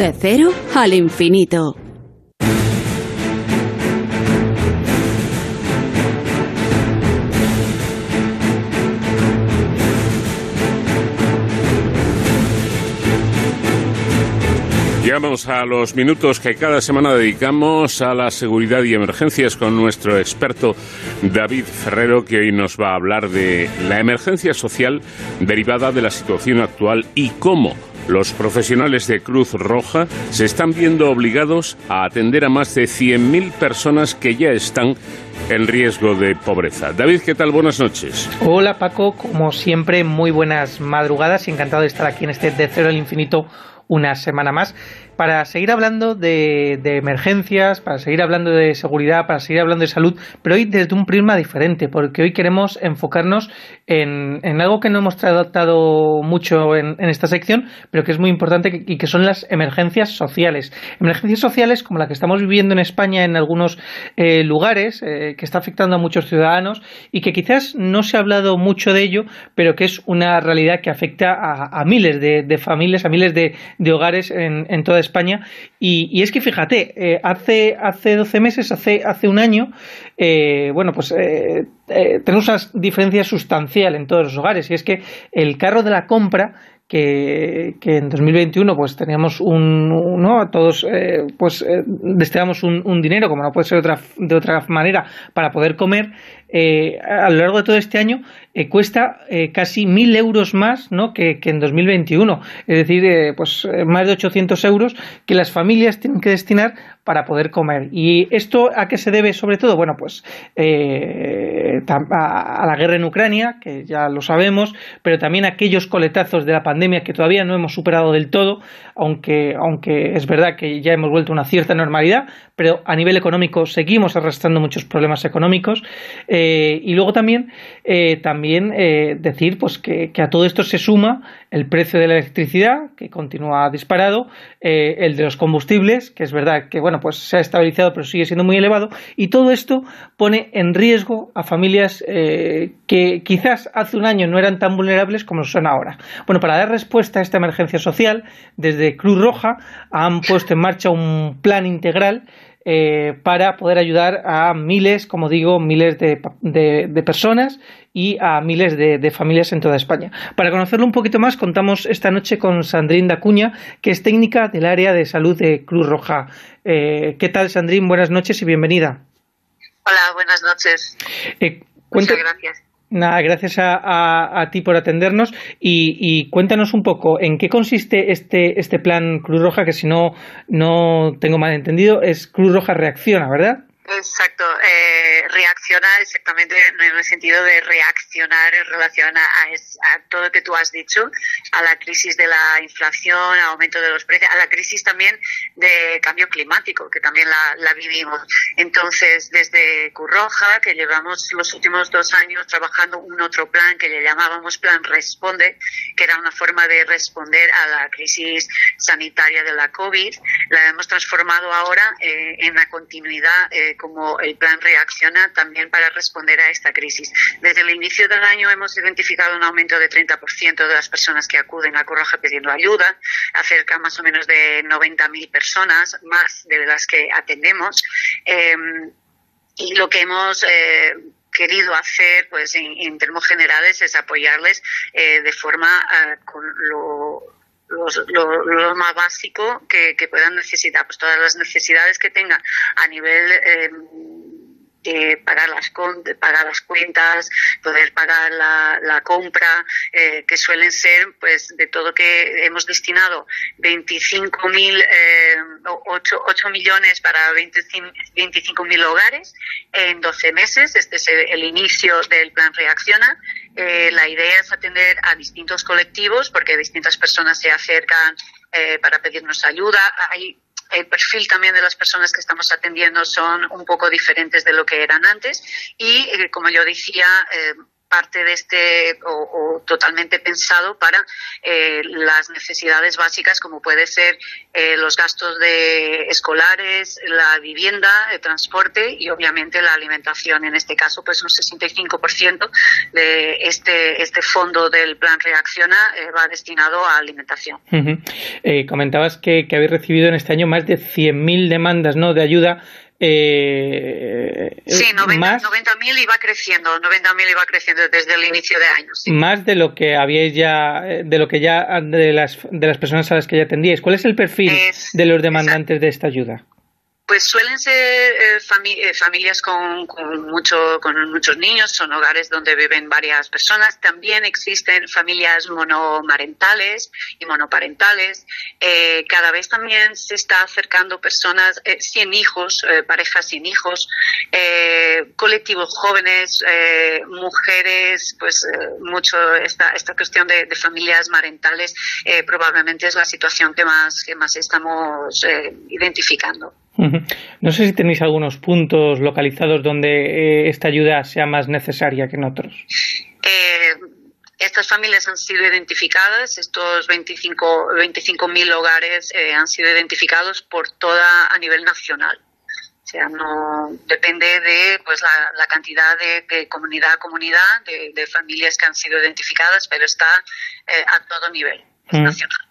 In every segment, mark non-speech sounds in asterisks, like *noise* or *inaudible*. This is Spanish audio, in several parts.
De cero al infinito. Llegamos a los minutos que cada semana dedicamos a la seguridad y emergencias con nuestro experto David Ferrero, que hoy nos va a hablar de la emergencia social derivada de la situación actual y cómo los profesionales de Cruz Roja se están viendo obligados a atender a más de 100.000 personas que ya están en riesgo de pobreza. David, ¿qué tal? Buenas noches. Hola Paco, como siempre, muy buenas madrugadas y encantado de estar aquí en este De Cero al Infinito una semana más para seguir hablando de, emergencias, para seguir hablando de seguridad, para seguir hablando de salud, pero hoy desde un prisma diferente, porque hoy queremos enfocarnos en, algo que no hemos tratado mucho en, esta sección, pero que es muy importante y que son las emergencias sociales. Emergencias sociales como la que estamos viviendo en España en algunos eh, lugares, eh, que está afectando a muchos ciudadanos y que quizás no se ha hablado mucho de ello, pero que es una realidad que afecta a, miles de, familias, a miles de, hogares en, en toda España España. Y, es que fíjate, eh, hace, hace 12 meses, hace, hace un año, eh, bueno, pues eh, tenemos una diferencia sustancial en todos los hogares. Y es que el carro de la compra que, en 2021 pues teníamos un, ¿no? todos pues destinamos un, un, dinero como no puede ser de otra, de otra manera para poder comer eh, a lo largo de todo este año eh, cuesta eh, casi mil euros más ¿no? que, en 2021. Es decir, pues más de 800 euros que las familias tienen que destinar para poder comer. ¿Y esto a qué se debe sobre todo? Bueno, pues a, la guerra en Ucrania, que ya lo sabemos, pero también a aquellos coletazos de la pandemia que todavía no hemos superado del todo, aunque, aunque es verdad que ya hemos vuelto a una cierta normalidad, pero a nivel económico seguimos arrastrando muchos problemas económicos. Y luego también, eh, también eh, decir pues que, a todo esto se suma el precio de la electricidad, que continúa disparado, el de los combustibles, que es verdad que bueno, pues se ha estabilizado pero sigue siendo muy elevado, y todo esto pone en riesgo a familias que quizás hace un año no eran tan vulnerables como son ahora. Bueno, para dar respuesta a esta emergencia social, desde Cruz Roja han puesto en marcha un plan integral eh, para poder ayudar a miles, como digo, miles de, personas y a miles de, familias en toda España. Para conocerlo un poquito más, contamos esta noche con Sandrine Dacuña, que es técnica del área de salud de Cruz Roja. Eh, ¿Qué tal, Sandrine? Buenas noches y bienvenida. Hola, buenas noches. Eh, Muchas gracias. Nada, gracias a, ti por atendernos y, cuéntanos un poco en qué consiste este, este plan Cruz Roja, que si no, no tengo mal entendido, es Cruz Roja Reacciona, ¿verdad? Exacto, eh, reaccionar exactamente en el sentido de reaccionar en relación a, todo lo que tú has dicho, a la crisis de la inflación, al aumento de los precios, a la crisis también de cambio climático, que también la, vivimos. Entonces, desde Curroja, que llevamos los últimos dos años trabajando un otro plan que le llamábamos Plan Responde, que era una forma de responder a la crisis sanitaria de la COVID, la hemos transformado ahora eh, en la continuidad. Eh, como el plan reacciona también para responder a esta crisis. Desde el inicio del año hemos identificado un aumento de 30% de las personas que acuden a Corroja pidiendo ayuda, acerca más o menos de 90.000 personas, más de las que atendemos. Em, y lo que hemos eh, querido hacer, pues en, términos generales, es apoyarles eh, de forma eh, con lo lo, más básico que, puedan necesitar, pues todas las necesidades que tengan a nivel eh, de pagar las, pagar las cuentas, poder pagar la, compra, eh, que suelen ser, pues, de todo que hemos destinado 25 mil, eh, 8, 8, millones para 25 mil hogares en 12 meses. Este es el, inicio del plan Reacciona. Eh, la idea es atender a distintos colectivos porque distintas personas se acercan eh, para pedirnos ayuda. Hay el perfil también de las personas que estamos atendiendo son un poco diferentes de lo que eran antes y, eh, como yo decía, eh, parte de este o, totalmente pensado para eh, las necesidades básicas como puede ser eh, los gastos de escolares, la vivienda, el transporte y obviamente la alimentación. En este caso, pues un 65% de este, este fondo del plan Reacciona eh, va destinado a alimentación. comentabas que, que habéis recibido en este año más de 100.000 demandas ¿no? de ayuda eh, sí, 90.000 iba creciendo, 90.000 iba creciendo desde el inicio de año. Más de lo que habíais ya, de lo que ya, de las, de las personas a las que ya atendíais. ¿Cuál es el perfil de los demandantes de esta ayuda? Pues suelen ser eh, eh, familias con, mucho, con muchos niños, son hogares donde viven varias personas. También existen familias monomarentales y monoparentales. Eh, cada vez también se está acercando personas sin hijos, parejas sin hijos, colectivos jóvenes, mujeres, pues mucho esta, esta cuestión de, de familias marentales probablemente es la situación que más, que más estamos identificando. No sé si tenéis algunos puntos localizados donde eh, esta ayuda sea más necesaria que en otros. Eh, estas familias han sido identificadas, estos 25.000 25 hogares eh, han sido identificados por toda a nivel nacional. O sea, no depende de pues la, cantidad de, comunidad a comunidad de, familias que han sido identificadas, pero está a todo nivel nacional.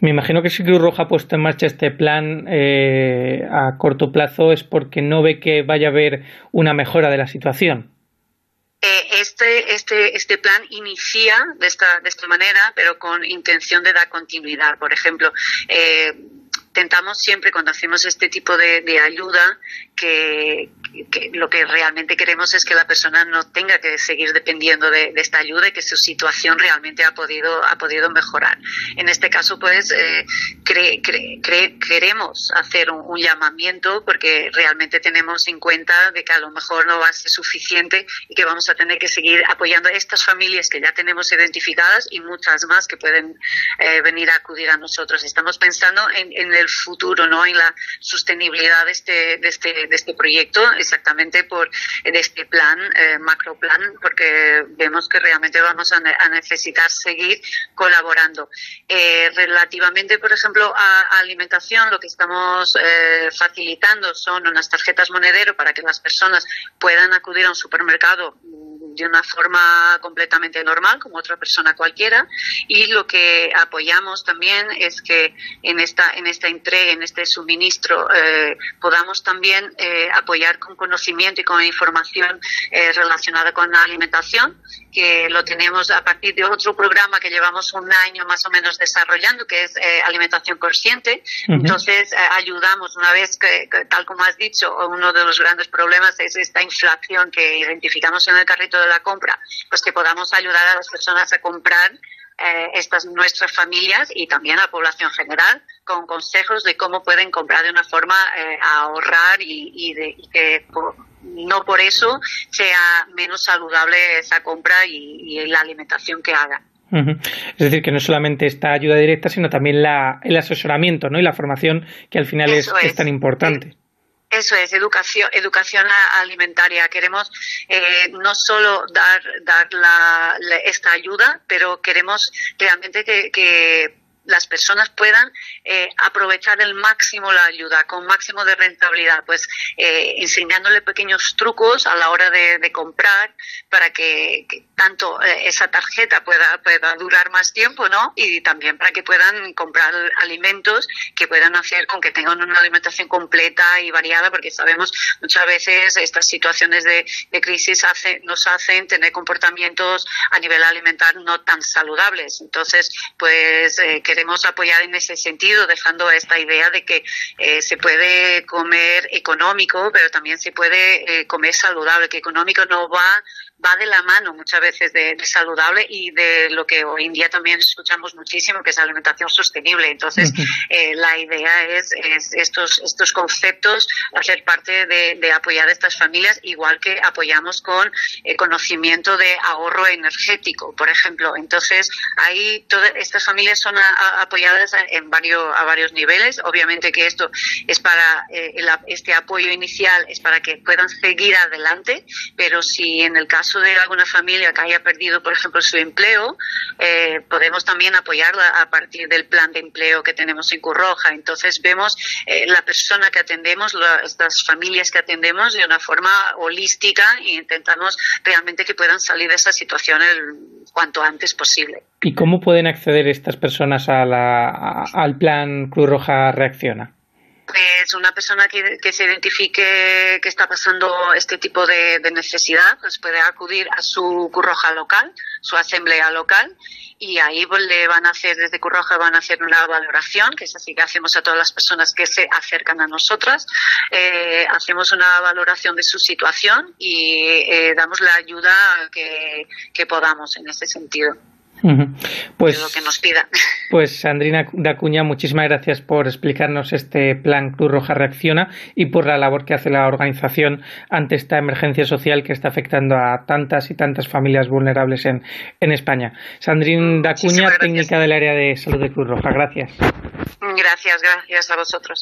Me imagino que si Cruz Roja ha puesto en marcha este plan eh, a corto plazo es porque no ve que vaya a haber una mejora de la situación. Eh, este, este, este plan inicia de esta, de esta manera, pero con intención de dar continuidad. Por ejemplo, eh, intentamos siempre cuando hacemos este tipo de, ayuda que, lo que realmente queremos es que la persona no tenga que seguir dependiendo de, esta ayuda y que su situación realmente ha podido ha podido mejorar. En este caso, pues eh, queremos hacer un, llamamiento porque realmente tenemos en cuenta de que a lo mejor no va a ser suficiente y que vamos a tener que seguir apoyando a estas familias que ya tenemos identificadas y muchas más que pueden eh, venir a acudir a nosotros. Estamos pensando en, el futuro, ¿no? En la sostenibilidad de este, de este, de este proyecto, exactamente por este plan, eh, macro plan, porque vemos que realmente vamos a, necesitar seguir colaborando. Eh, relativamente, por ejemplo, a, alimentación, lo que estamos eh, facilitando son unas tarjetas monedero para que las personas puedan acudir a un supermercado de una forma completamente normal, como otra persona cualquiera. Y lo que apoyamos también es que en esta, en esta entrega, en este suministro, eh, podamos también eh, apoyar con conocimiento y con información eh, relacionada con la alimentación, que lo tenemos a partir de otro programa que llevamos un año más o menos desarrollando, que es alimentación consciente. Entonces, ayudamos una vez que, tal como has dicho, uno de los grandes problemas es esta inflación que identificamos en el carrito de la compra, pues que podamos ayudar a las personas a comprar eh, estas nuestras familias y también a la población general con consejos de cómo pueden comprar de una forma eh, a ahorrar y, de, que no por eso sea menos saludable esa compra y, la alimentación que hagan. Es decir, que no solamente esta ayuda directa, sino también la, el asesoramiento ¿no? y la formación, que al final es, tan importante. Eso es, educación, educación alimentaria. Queremos eh, no solo dar, dar la, esta ayuda, pero queremos realmente que, que las personas puedan eh, aprovechar el máximo la ayuda, con máximo de rentabilidad, pues eh, enseñándole pequeños trucos a la hora de, comprar para que, tanto eh, esa tarjeta pueda, pueda durar más tiempo, ¿no? Y también para que puedan comprar alimentos que puedan hacer con que tengan una alimentación completa y variada, porque sabemos muchas veces estas situaciones de, crisis nos hacen tener comportamientos a nivel alimentar no tan saludables. Entonces, pues queremos apoyar en ese sentido, dejando esta idea de que eh, se puede comer económico, pero también se puede eh, comer saludable, que económico no va va de la mano muchas veces de, saludable y de lo que hoy en día también escuchamos muchísimo, que es alimentación sostenible. Entonces, eh, la idea es, estos, estos conceptos hacer parte de, apoyar a estas familias, igual que apoyamos con eh, conocimiento de ahorro energético, por ejemplo. Entonces, ahí todas estas familias son apoyadas en varios, a varios niveles. Obviamente que esto es para, eh, este apoyo inicial es para que puedan seguir adelante, pero si en el caso de alguna familia que haya perdido, por ejemplo, su empleo, eh, podemos también apoyarla a partir del plan de empleo que tenemos en Curroja. Entonces vemos eh, la persona que atendemos, las familias que atendemos de una forma holística e intentamos realmente que puedan salir de esa situación el cuanto antes posible. ¿Y cómo pueden acceder estas personas a la, al plan Cruz Roja Reacciona? Pues una persona que, se identifique que está pasando este tipo de, necesidad, pues puede acudir a su Cruz Roja local, su asamblea local, y ahí pues, le van a hacer, desde Curroja van a hacer una valoración, que es así que hacemos a todas las personas que se acercan a nosotras, eh, hacemos una valoración de su situación y eh, damos la ayuda que, que podamos en ese sentido. Pues, lo que nos pida. *laughs* Pues Sandrina Dacuña, muchísimas gracias por explicarnos este plan Cruz Roja Reacciona y por la labor que hace la organización ante esta emergencia social que está afectando a tantas y tantas familias vulnerables en, en España. Sandrina Dacuña, técnica del área de salud de Cruz Roja. Gracias. Gracias, gracias a vosotros.